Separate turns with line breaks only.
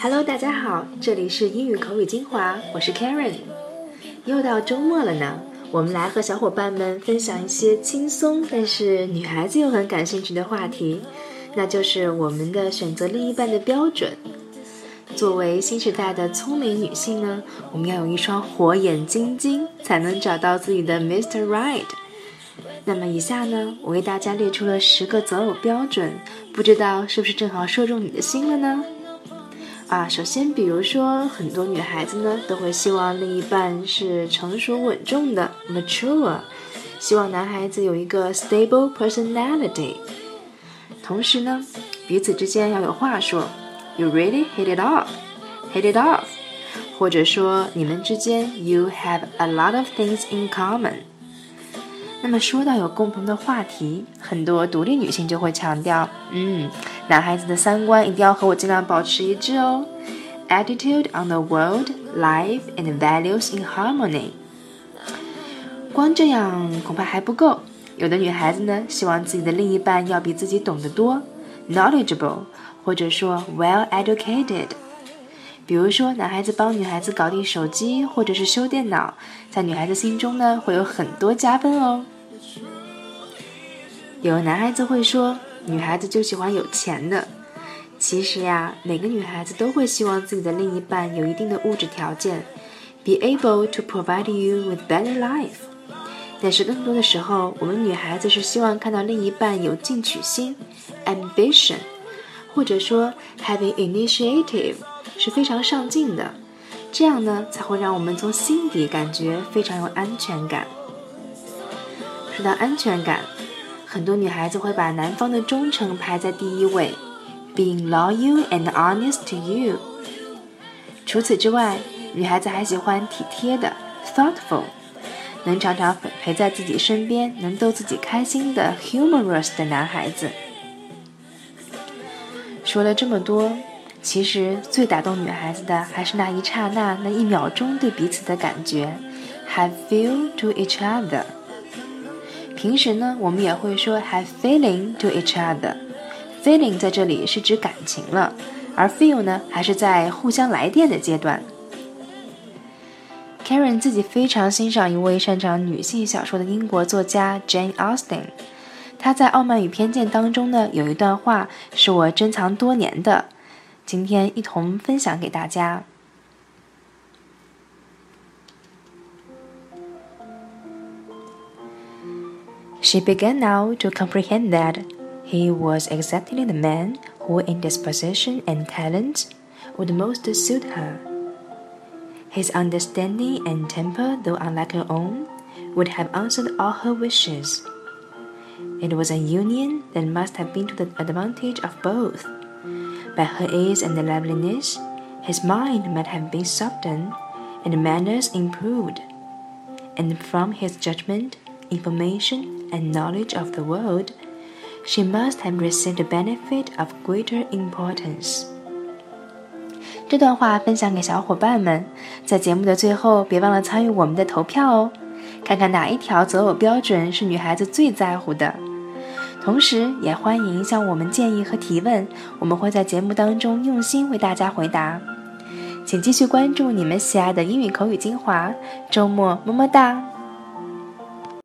Hello，大家好，这里是英语口语精华，我是 Karen。又到周末了呢，我们来和小伙伴们分享一些轻松但是女孩子又很感兴趣的话题，那就是我们的选择另一半的标准。作为新时代的聪明女性呢，我们要有一双火眼金睛，才能找到自己的 Mr. Right。那么以下呢，我为大家列出了十个择偶标准，不知道是不是正好说中你的心了呢？啊，首先，比如说，很多女孩子呢都会希望另一半是成熟稳重的 （mature），希望男孩子有一个 stable personality。同时呢，彼此之间要有话说，You really hit it off，hit it off，或者说你们之间 You have a lot of things in common。那么说到有共同的话题，很多独立女性就会强调，嗯。男孩子的三观一定要和我尽量保持一致哦。Attitude on the world, life, and values in harmony。光这样恐怕还不够。有的女孩子呢，希望自己的另一半要比自己懂得多，knowledgeable，或者说 well educated。比如说，男孩子帮女孩子搞定手机或者是修电脑，在女孩子心中呢，会有很多加分哦。有男孩子会说。女孩子就喜欢有钱的。其实呀，每个女孩子都会希望自己的另一半有一定的物质条件，be able to provide you with better life。但是更多的时候，我们女孩子是希望看到另一半有进取心，ambition，或者说 having initiative，是非常上进的。这样呢，才会让我们从心底感觉非常有安全感。说到安全感。很多女孩子会把男方的忠诚排在第一位，being loyal and honest to you。除此之外，女孩子还喜欢体贴的，thoughtful，能常常陪在自己身边，能逗自己开心的，humorous 的男孩子。说了这么多，其实最打动女孩子的还是那一刹那、那一秒钟对彼此的感觉，have feel to each other。平时呢，我们也会说 have feeling to each other。feeling 在这里是指感情了，而 feel 呢，还是在互相来电的阶段。Karen 自己非常欣赏一位擅长女性小说的英国作家 Jane Austen。她在《傲慢与偏见》当中呢，有一段话是我珍藏多年的，今天一同分享给大家。She began now to comprehend that he was exactly the man who, in disposition and talent, would most suit her. His understanding and temper, though unlike her own, would have answered all her wishes. It was a union that must have been to the advantage of both. By her ease and liveliness, his mind might have been softened and manners improved, and from his judgment, information, and knowledge of the world, she must have received a benefit of greater importance. 这段话分享给小伙伴们，在节目的最后，别忘了参与我们的投票哦，看看哪一条择偶标准是女孩子最在乎的。同时，也欢迎向我们建议和提问，我们会在节目当中用心为大家回答。请继续关注你们喜爱的英语口语精华，周末么么哒。